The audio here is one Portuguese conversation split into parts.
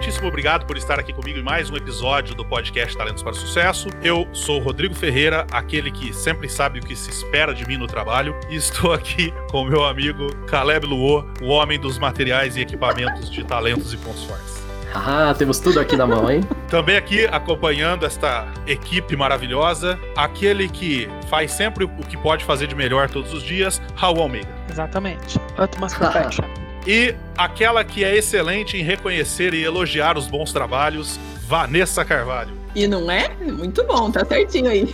Muitíssimo obrigado por estar aqui comigo em mais um episódio do podcast Talentos para o Sucesso. Eu sou Rodrigo Ferreira, aquele que sempre sabe o que se espera de mim no trabalho, e estou aqui com meu amigo Caleb Luo, o homem dos materiais e equipamentos de talentos e pontos fortes. Ah, temos tudo aqui na mão, hein? Também aqui acompanhando esta equipe maravilhosa, aquele que faz sempre o que pode fazer de melhor todos os dias, Raul Almeida. Exatamente. Utmost perfection. E aquela que é excelente em reconhecer e elogiar os bons trabalhos, Vanessa Carvalho. E não é? Muito bom, tá certinho aí.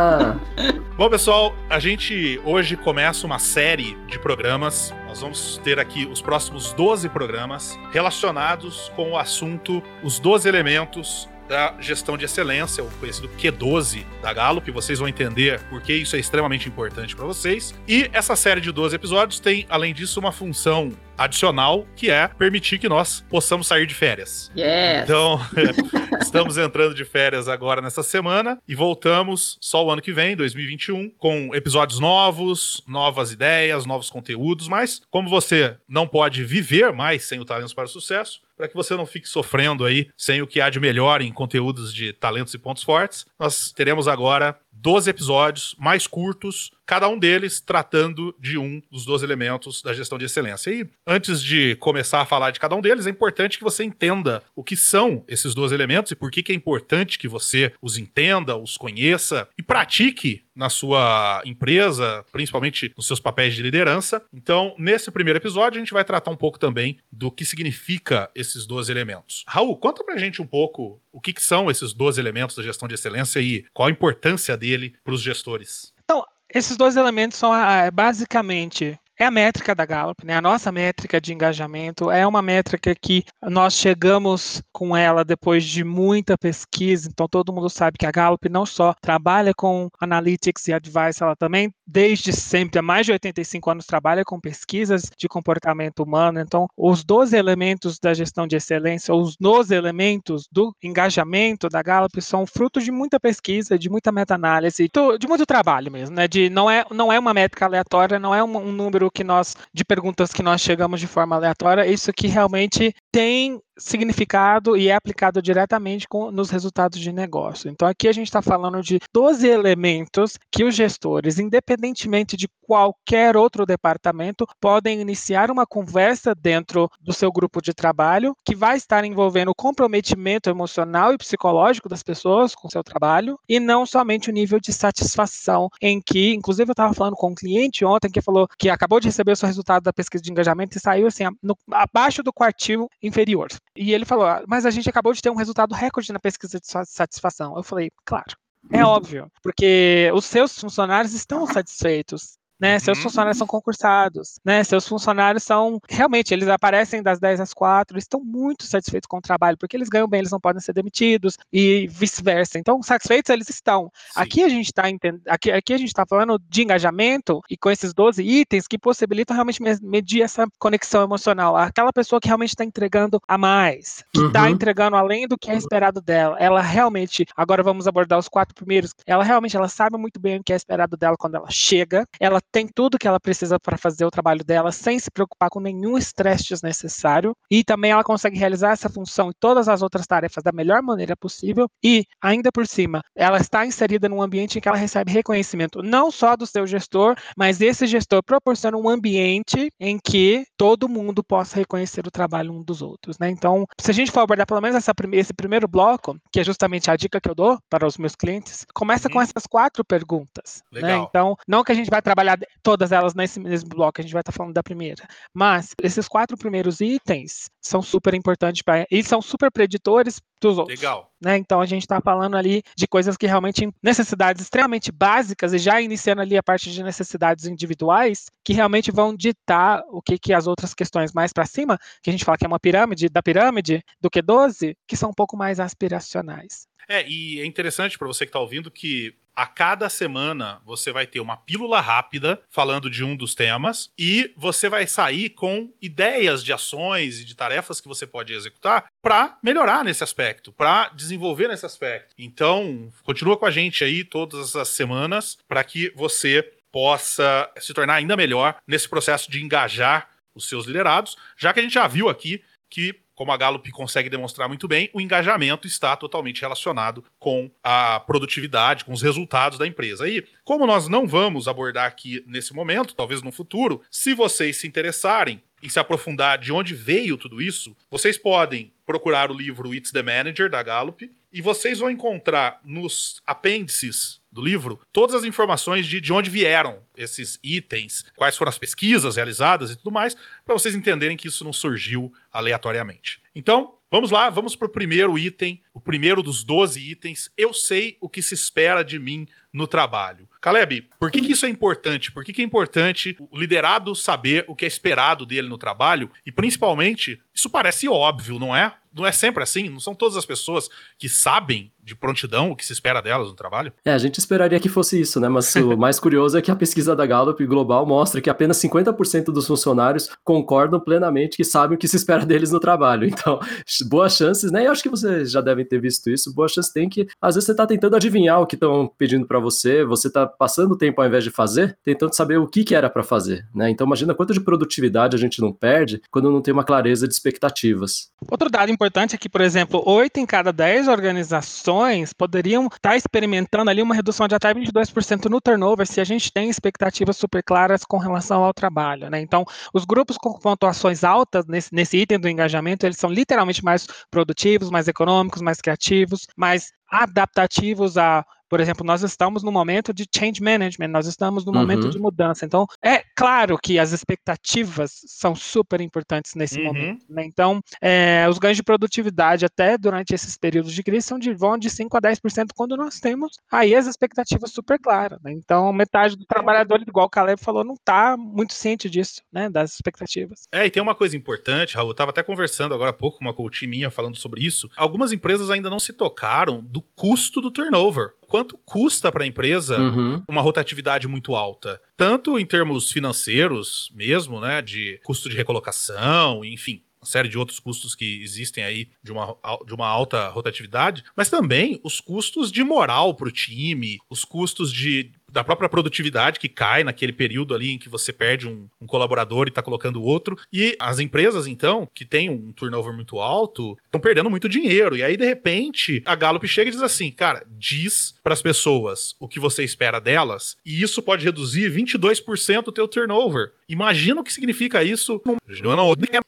bom, pessoal, a gente hoje começa uma série de programas. Nós vamos ter aqui os próximos 12 programas relacionados com o assunto Os 12 Elementos da gestão de excelência, o conhecido Q12 da Gallup. Vocês vão entender por que isso é extremamente importante para vocês. E essa série de 12 episódios tem, além disso, uma função adicional, que é permitir que nós possamos sair de férias. Yes. Então, estamos entrando de férias agora nessa semana e voltamos só o ano que vem, 2021, com episódios novos, novas ideias, novos conteúdos, mas como você não pode viver mais sem o Talentos para o Sucesso, para que você não fique sofrendo aí sem o que há de melhor em conteúdos de talentos e pontos fortes, nós teremos agora 12 episódios mais curtos, cada um deles tratando de um dos 12 elementos da gestão de excelência. E antes de começar a falar de cada um deles, é importante que você entenda o que são esses 12 elementos e por que, que é importante que você os entenda, os conheça e pratique na sua empresa, principalmente nos seus papéis de liderança. Então, nesse primeiro episódio, a gente vai tratar um pouco também do que significa esses 12 elementos. Raul, conta pra gente um pouco o que, que são esses 12 elementos da gestão de excelência e qual a importância dele para os gestores. Então, esses dois elementos são ah, basicamente é a métrica da Gallup, né? A nossa métrica de engajamento é uma métrica que nós chegamos com ela depois de muita pesquisa. Então todo mundo sabe que a Gallup não só trabalha com analytics e advice, ela também desde sempre, há mais de 85 anos trabalha com pesquisas de comportamento humano. Então os 12 elementos da gestão de excelência, os 12 elementos do engajamento da Gallup são fruto de muita pesquisa, de muita meta-análise, de muito trabalho mesmo, né? De não é não é uma métrica aleatória, não é um, um número que nós de perguntas que nós chegamos de forma aleatória, isso que realmente tem significado e é aplicado diretamente com, nos resultados de negócio. Então, aqui a gente está falando de 12 elementos que os gestores, independentemente de qualquer outro departamento, podem iniciar uma conversa dentro do seu grupo de trabalho que vai estar envolvendo o comprometimento emocional e psicológico das pessoas com o seu trabalho e não somente o nível de satisfação em que, inclusive eu estava falando com um cliente ontem que falou que acabou de receber o seu resultado da pesquisa de engajamento e saiu assim, no, abaixo do quartil inferior. E ele falou: ah, Mas a gente acabou de ter um resultado recorde na pesquisa de satisfação. Eu falei: Claro. É óbvio, porque os seus funcionários estão satisfeitos né? Seus uhum. funcionários são concursados, né? Seus funcionários são realmente eles aparecem das 10 às 4, estão muito satisfeitos com o trabalho, porque eles ganham bem, eles não podem ser demitidos e vice-versa. Então, satisfeitos eles estão. Aqui a gente está aqui, aqui a gente está falando de engajamento e com esses 12 itens que possibilitam realmente medir essa conexão emocional. Aquela pessoa que realmente está entregando a mais, que está uhum. entregando além do que é esperado dela. Ela realmente, agora vamos abordar os quatro primeiros. Ela realmente ela sabe muito bem o que é esperado dela quando ela chega. Ela tem tudo que ela precisa para fazer o trabalho dela sem se preocupar com nenhum estresse desnecessário e também ela consegue realizar essa função e todas as outras tarefas da melhor maneira possível e ainda por cima ela está inserida num ambiente em que ela recebe reconhecimento não só do seu gestor, mas esse gestor proporciona um ambiente em que todo mundo possa reconhecer o trabalho um dos outros, né? Então, se a gente for abordar pelo menos essa, esse primeiro bloco, que é justamente a dica que eu dou para os meus clientes, começa uhum. com essas quatro perguntas. Né? Legal. Né? Então, não que a gente vai trabalhar todas elas nesse mesmo bloco, a gente vai estar tá falando da primeira. Mas esses quatro primeiros itens são super importantes para e são super preditores dos outros. Legal. Né? Então a gente está falando ali de coisas que realmente necessidades extremamente básicas e já iniciando ali a parte de necessidades individuais que realmente vão ditar o que, que as outras questões mais para cima, que a gente fala que é uma pirâmide da pirâmide do que 12, que são um pouco mais aspiracionais. É, e é interessante para você que está ouvindo que A cada semana você vai ter uma pílula rápida falando de um dos temas e você vai sair com ideias de ações e de tarefas que você pode executar para melhorar nesse aspecto, para desenvolver nesse aspecto. Então, continua com a gente aí todas as semanas para que você possa se tornar ainda melhor nesse processo de engajar os seus liderados, já que a gente já viu aqui que como a Gallup consegue demonstrar muito bem, o engajamento está totalmente relacionado com a produtividade, com os resultados da empresa. E como nós não vamos abordar aqui nesse momento, talvez no futuro, se vocês se interessarem em se aprofundar de onde veio tudo isso, vocês podem procurar o livro It's the Manager da Gallup e vocês vão encontrar nos apêndices do livro todas as informações de, de onde vieram esses itens, quais foram as pesquisas realizadas e tudo mais, para vocês entenderem que isso não surgiu aleatoriamente. Então, vamos lá, vamos para o primeiro item, o primeiro dos 12 itens. Eu sei o que se espera de mim no trabalho. Caleb, por que, que isso é importante? Por que, que é importante o liderado saber o que é esperado dele no trabalho? E principalmente, isso parece óbvio, não é? Não é sempre assim? Não são todas as pessoas que sabem de prontidão o que se espera delas no trabalho? É, a gente esperaria que fosse isso, né? Mas o mais curioso é que a pesquisa da Gallup Global mostra que apenas 50% dos funcionários concordam plenamente que sabem o que se espera deles no trabalho. Então, boas chances, né? Eu acho que vocês já devem ter visto isso. Boas chances tem que, às vezes, você está tentando adivinhar o que estão pedindo para você, você está passando tempo ao invés de fazer, tentando saber o que, que era para fazer, né? Então, imagina quanto de produtividade a gente não perde quando não tem uma clareza de expectativas. Outro dado importante é que, por exemplo, 8 em cada 10 organizações poderiam estar tá experimentando ali uma redução de até 22% no turnover se a gente tem expectativas super claras com relação ao trabalho, né? Então, os grupos com pontuações altas nesse, nesse item do engajamento, eles são literalmente mais produtivos, mais econômicos, mais criativos, mais adaptativos a por exemplo, nós estamos no momento de change management, nós estamos no uhum. momento de mudança. Então, é claro que as expectativas são super importantes nesse uhum. momento. Né? Então, é, os ganhos de produtividade até durante esses períodos de crise são de, vão de 5 a 10% quando nós temos aí as expectativas super claras. Né? Então, metade do trabalhador, igual o Caleb falou, não está muito ciente disso, né, das expectativas. É, e tem uma coisa importante, Raul, eu estava até conversando agora há pouco com uma coach minha falando sobre isso. Algumas empresas ainda não se tocaram do custo do turnover quanto custa para a empresa uhum. uma rotatividade muito alta. Tanto em termos financeiros mesmo, né? De custo de recolocação, enfim uma série de outros custos que existem aí de uma, de uma alta rotatividade, mas também os custos de moral para o time, os custos de da própria produtividade que cai naquele período ali em que você perde um, um colaborador e está colocando outro. E as empresas, então, que têm um turnover muito alto, estão perdendo muito dinheiro. E aí, de repente, a Gallup chega e diz assim: cara, diz para as pessoas o que você espera delas, e isso pode reduzir 22% o teu turnover. Imagina o que significa isso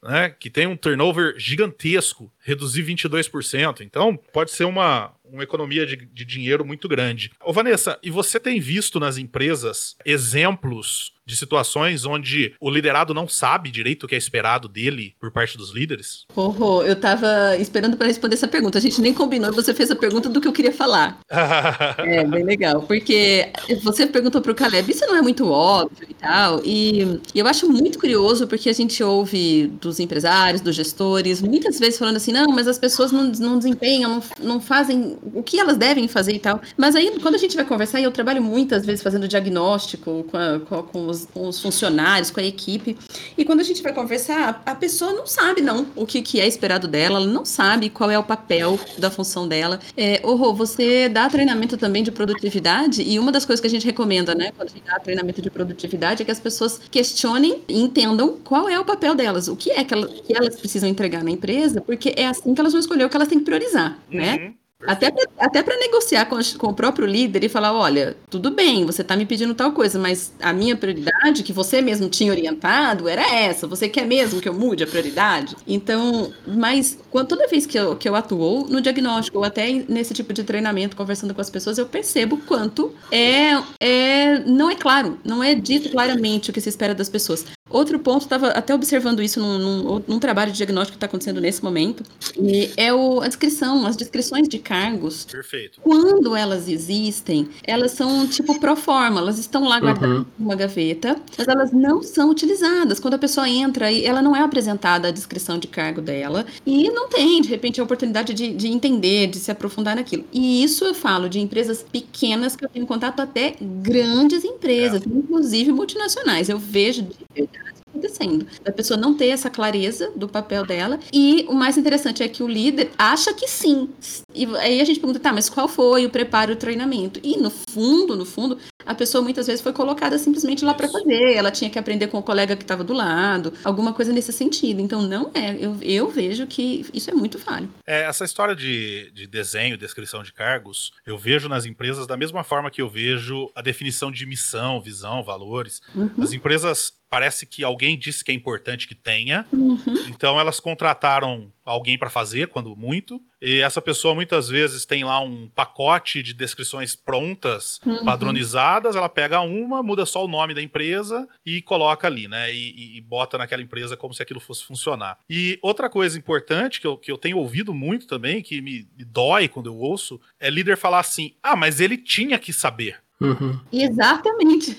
né, que tem um turnover gigantesco, reduzir 22%. Então, pode ser uma, uma economia de, de dinheiro muito grande. Ô Vanessa, e você tem visto nas empresas exemplos de situações onde o liderado não sabe direito o que é esperado dele por parte dos líderes? Oh, eu tava esperando para responder essa pergunta. A gente nem combinou e você fez a pergunta do que eu queria falar. é, bem legal. Porque você perguntou para o Caleb, isso não é muito óbvio e tal. E, e eu acho muito curioso porque a gente ouve dos empresários, dos gestores, muitas vezes falando assim, não, mas as pessoas não, não desempenham, não, não fazem o que elas devem fazer e tal. Mas aí, quando a gente vai conversar, e eu trabalho muitas vezes fazendo diagnóstico com, a, com, com os, os funcionários, com a equipe. E quando a gente vai conversar, a pessoa não sabe, não, o que, que é esperado dela, ela não sabe qual é o papel da função dela. É, você dá treinamento também de produtividade, e uma das coisas que a gente recomenda, né, quando a gente dá treinamento de produtividade, é que as pessoas questionem e entendam qual é o papel delas, o que é que, que elas precisam entregar na empresa, porque é assim que elas vão escolher o que elas têm que priorizar, né? uhum. né? Até até para negociar com, com, o próprio líder e falar, olha, tudo bem, você está me pedindo tal coisa, mas a minha prioridade, que você mesmo tinha orientado, era essa. Você quer mesmo que eu mude a prioridade? Então, mas quando, toda vez que eu, que eu atuo no diagnóstico ou até nesse tipo de treinamento, conversando com as pessoas, eu percebo quanto é, é não é claro, não é dito claramente o que se espera das pessoas. Outro ponto, estava até observando isso num, num, num, trabalho de diagnóstico que está acontecendo nesse momento, e é o, a descrição, as descrições de cargos. Perfeito. Quando elas existem, elas são tipo pro forma, elas estão lá guardadas uhum. uma gaveta, mas elas não são utilizadas. Quando a pessoa entra, ela não é apresentada a descrição de cargo dela e não tem, de repente, a oportunidade de, de entender, de se aprofundar naquilo. E isso eu falo de empresas pequenas que eu tenho contato até grandes empresas, é. inclusive multinacionais. Eu vejo de verdade acontecendo. A pessoa não ter essa clareza do papel dela. E o mais interessante é que o líder acha que sim. E aí a gente pergunta, tá, mas qual foi o preparo e o treinamento? E no fundo, no fundo, a pessoa muitas vezes foi colocada simplesmente lá para fazer. Ela tinha que aprender com o colega que estava do lado, alguma coisa nesse sentido. Então, não é. Eu, eu vejo que isso é muito falho. É, essa história de, de desenho, descrição de cargos, eu vejo nas empresas da mesma forma que eu vejo a definição de missão, visão, valores. Uhum. As empresas parece que alguém disse que é importante que tenha. Uhum. Então elas contrataram alguém para fazer, quando muito. E essa pessoa muitas vezes tem lá um pacote de descrições prontas, uhum. padronizadas. Ela pega uma, muda só o nome da empresa e coloca ali, né? E, e, bota naquela empresa como se aquilo fosse funcionar. E outra coisa importante que eu, que eu tenho ouvido muito também, que me, me dói quando eu ouço, é líder falar assim: ah, mas ele tinha que saber. Uhum. Exatamente.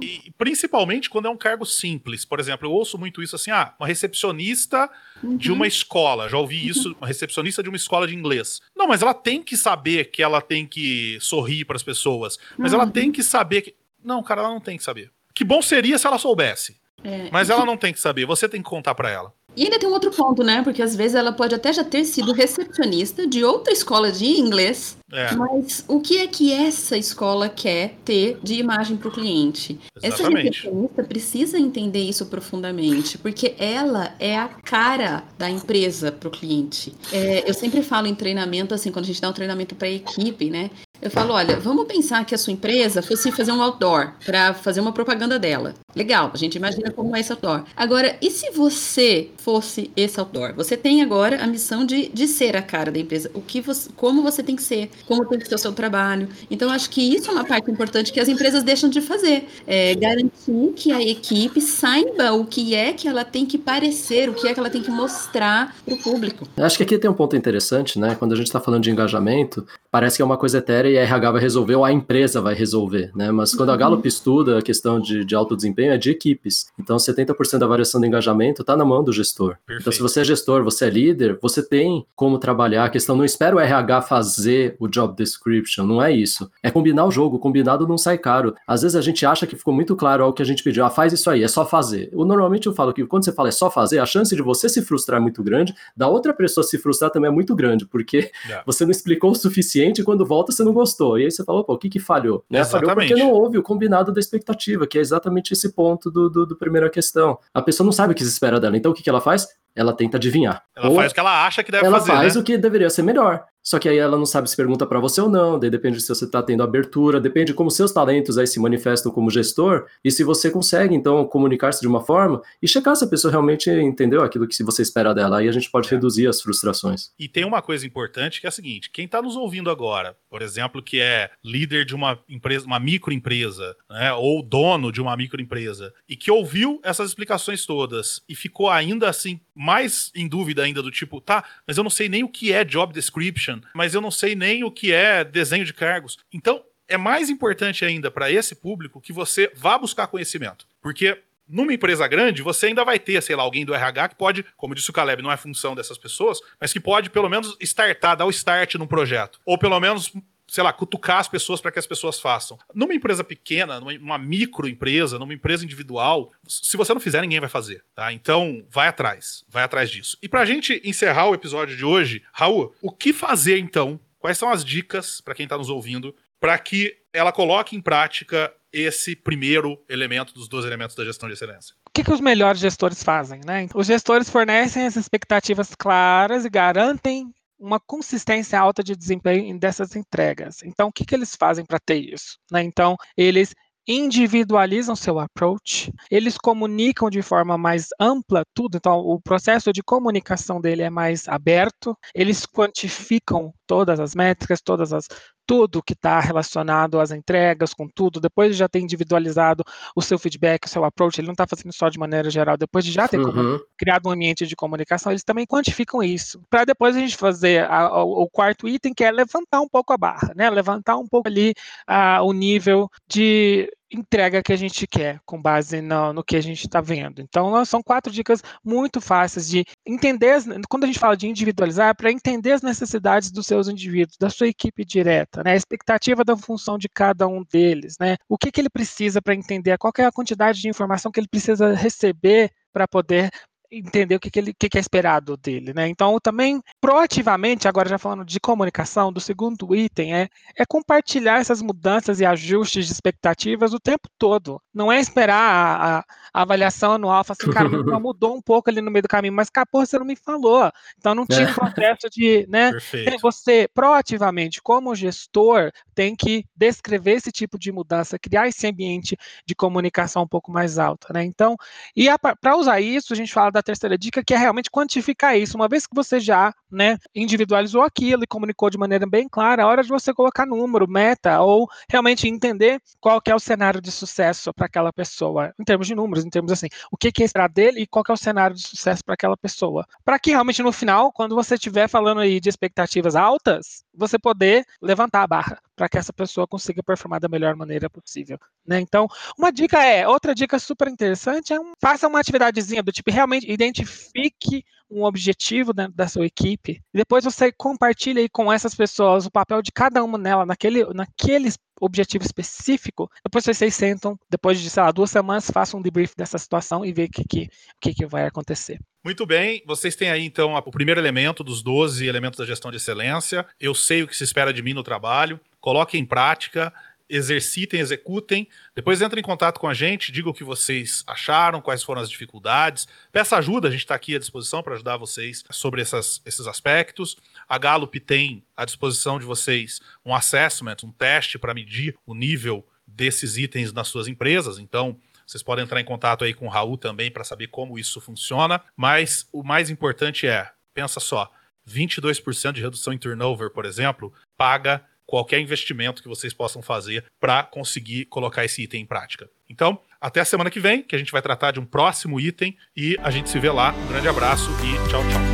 E principalmente quando é um cargo simples. Por exemplo, eu ouço muito isso assim: ah, uma recepcionista uhum. de uma escola. Já ouvi isso, uma recepcionista de uma escola de inglês. Não, mas ela tem que saber que ela tem que sorrir para as pessoas. Mas uhum. ela tem que saber que. Não, cara, ela não tem que saber. Que bom seria se ela soubesse. É. Mas ela não tem que saber, você tem que contar para ela. E ainda tem um outro ponto, né? Porque às vezes ela pode até já ter sido recepcionista de outra escola de inglês, é. mas o que é que essa escola quer ter de imagem para o cliente? Exatamente. Essa recepcionista precisa entender isso profundamente, porque ela é a cara da empresa para o cliente. É, eu sempre falo em treinamento, assim, quando a gente dá um treinamento para a equipe, né? Eu falo, olha, vamos pensar que a sua empresa fosse fazer um outdoor para fazer uma propaganda dela. Legal, a gente imagina como é esse outdoor. Agora, e se você fosse esse outdoor? Você tem agora a missão de, de ser a cara da empresa. O que você, como você tem que ser, como tem que ser o seu trabalho. Então, acho que isso é uma parte importante que as empresas deixam de fazer. É garantir que a equipe saiba o que é que ela tem que parecer, o que é que ela tem que mostrar para o público. Acho que aqui tem um ponto interessante, né? Quando a gente está falando de engajamento, parece que é uma coisa etérea e a RH vai resolver ou a empresa vai resolver, né? Mas quando a Gallup estuda a questão de, de alto desempenho, é de equipes. Então, 70% da variação do engajamento está na mão do gestor. Perfeito. Então, se você é gestor, você é líder, você tem como trabalhar. A questão não espera o RH fazer o job description, não é isso. É combinar o jogo, combinado não sai caro. Às vezes a gente acha que ficou muito claro ao que a gente pediu, ah, faz isso aí, é só fazer. Eu, normalmente eu falo que quando você fala é só fazer, a chance de você se frustrar é muito grande, da outra pessoa se frustrar também é muito grande, porque yeah. você não explicou o suficiente e quando volta você não gostou. E aí você fala, opa, o que que falhou? Né? Falhou porque não houve o combinado da expectativa, que é exatamente esse ponto do, do, do primeira questão. A pessoa não sabe o que se espera dela, então o que, que ela faz? Ela tenta adivinhar. Ela Ou faz o que ela acha que deve ela fazer. Ela faz né? o que deveria ser melhor. Só que aí ela não sabe se pergunta para você ou não, daí depende se você está tendo abertura, depende de como seus talentos aí se manifestam como gestor e se você consegue então comunicar-se de uma forma e checar se a pessoa realmente entendeu aquilo que você espera dela. Aí a gente pode é. reduzir as frustrações. E tem uma coisa importante que é a seguinte: quem está nos ouvindo agora, por exemplo, que é líder de uma empresa, uma microempresa, né, ou dono de uma microempresa e que ouviu essas explicações todas e ficou ainda assim mais em dúvida ainda do tipo, tá, mas eu não sei nem o que é job description mas eu não sei nem o que é desenho de cargos. Então, é mais importante ainda para esse público que você vá buscar conhecimento. Porque numa empresa grande, você ainda vai ter, sei lá, alguém do RH que pode, como disse o Caleb, não é função dessas pessoas, mas que pode pelo menos startar, dar o start num projeto. Ou pelo menos sei lá, cutucar as pessoas para que as pessoas façam. Numa empresa pequena, numa microempresa, numa empresa individual, se você não fizer, ninguém vai fazer, tá? Então, vai atrás, vai atrás disso. E para a gente encerrar o episódio de hoje, Raul, o que fazer então? Quais são as dicas para quem está nos ouvindo para que ela coloque em prática esse primeiro elemento dos dois elementos da gestão de excelência? O que, que os melhores gestores fazem? Né? Os gestores fornecem as expectativas claras e garantem uma consistência alta de desempenho dessas entregas. Então, o que, que eles fazem para ter isso? Né? Então, eles individualizam seu approach, eles comunicam de forma mais ampla tudo, então o processo de comunicação dele é mais aberto, eles quantificam todas as métricas, todas as tudo que está relacionado às entregas, com tudo, depois de já ter individualizado o seu feedback, o seu approach, ele não está fazendo só de maneira geral, depois de já ter uhum. criado um ambiente de comunicação, eles também quantificam isso, para depois a gente fazer a, a, o quarto item, que é levantar um pouco a barra, né? levantar um pouco ali a, o nível de entrega que a gente quer com base no, no que a gente está vendo. Então, são quatro dicas muito fáceis de entender, quando a gente fala de individualizar, é para entender as necessidades dos seus indivíduos, da sua equipe direta, né? a expectativa da função de cada um deles, né? o que, que ele precisa para entender, qual é a quantidade de informação que ele precisa receber para poder entender o que, que, ele, que, que é esperado dele, né? Então, também, proativamente, agora já falando de comunicação, do segundo item, é, é compartilhar essas mudanças e ajustes de expectativas o tempo todo. Não é esperar a, a, a avaliação anual, falar assim, cara, mudou um pouco ali no meio do caminho, mas, cara, porra, você não me falou. Então, não tinha é. processo de, né? Perfeito. Você, proativamente, como gestor, tem que descrever esse tipo de mudança, criar esse ambiente de comunicação um pouco mais alta, né? Então, e para usar isso, a gente fala da terceira dica, que é realmente quantificar isso. Uma vez que você já né, individualizou aquilo e comunicou de maneira bem clara, é hora de você colocar número, meta, ou realmente entender qual é o cenário de sucesso para aquela pessoa, em termos de números, em termos assim, o que, que é esperar dele e qual é o cenário de sucesso para aquela pessoa. Para que realmente no final, quando você estiver falando aí de expectativas altas, você poder levantar a barra para que essa pessoa consiga performar da melhor maneira possível. Né? Então, uma dica é, outra dica super interessante é um, faça uma atividadezinha do tipo, realmente identifique um objetivo dentro da sua equipe, e depois você compartilha aí com essas pessoas o papel de cada uma nela naquele, naquele objetivo específico, depois vocês sentam, depois de, sei lá, duas semanas, façam um debrief dessa situação e ver o que, que, que, que vai acontecer. Muito bem, vocês têm aí então o primeiro elemento dos 12 elementos da gestão de excelência. Eu sei o que se espera de mim no trabalho, coloque em prática exercitem, executem. Depois entrem em contato com a gente, digam o que vocês acharam, quais foram as dificuldades. Peça ajuda, a gente está aqui à disposição para ajudar vocês sobre essas, esses aspectos. A Gallup tem à disposição de vocês um assessment, um teste para medir o nível desses itens nas suas empresas. Então, vocês podem entrar em contato aí com o Raul também para saber como isso funciona. Mas o mais importante é, pensa só, 22% de redução em turnover, por exemplo, paga qualquer investimento que vocês possam fazer para conseguir colocar esse item em prática. Então, até a semana que vem, que a gente vai tratar de um próximo item e a gente se vê lá. Um grande abraço e tchau, tchau.